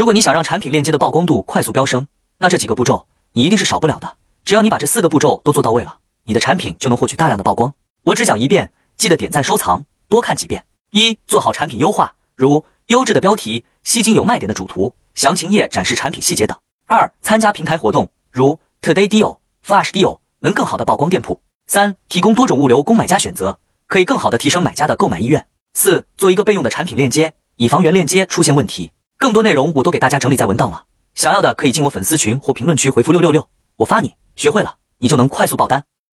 如果你想让产品链接的曝光度快速飙升，那这几个步骤你一定是少不了的。只要你把这四个步骤都做到位了，你的产品就能获取大量的曝光。我只讲一遍，记得点赞收藏，多看几遍。一、做好产品优化，如优质的标题、吸睛有卖点的主图、详情页展示产品细节等。二、参加平台活动，如 Today Deal、Flash Deal，能更好的曝光店铺。三、提供多种物流供买家选择，可以更好的提升买家的购买意愿。四、做一个备用的产品链接，以防原链接出现问题。更多内容我都给大家整理在文档了，想要的可以进我粉丝群或评论区回复六六六，我发你。学会了，你就能快速爆单。